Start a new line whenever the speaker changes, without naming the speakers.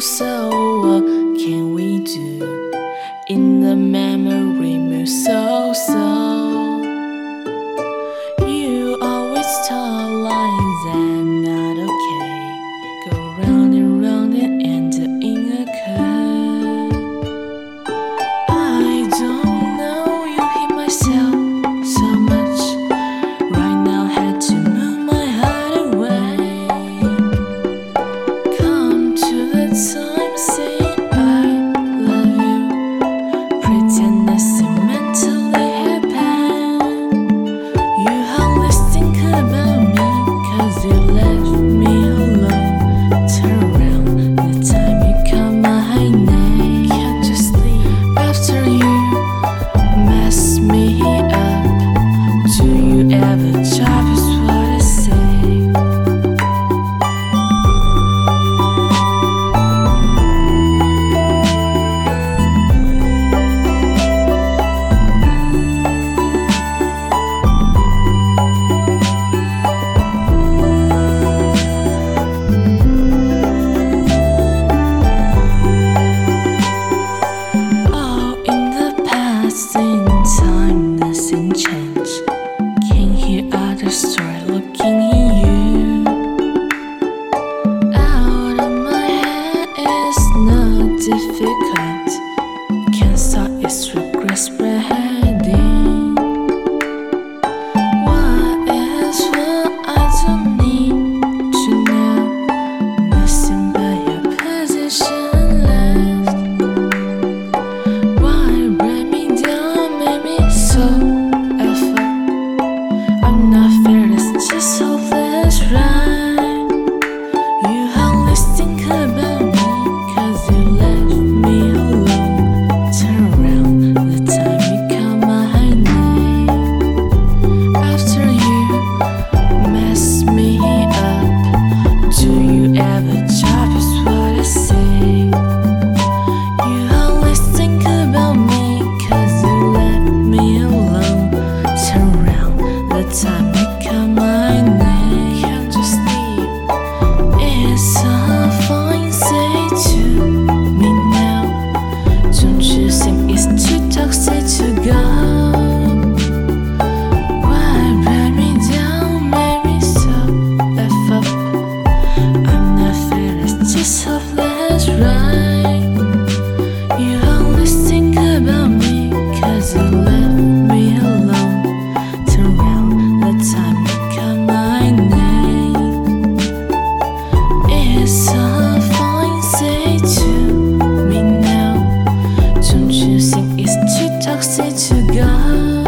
so what can we do in the memory mirror? So so changed. Can hear other story time you 呀。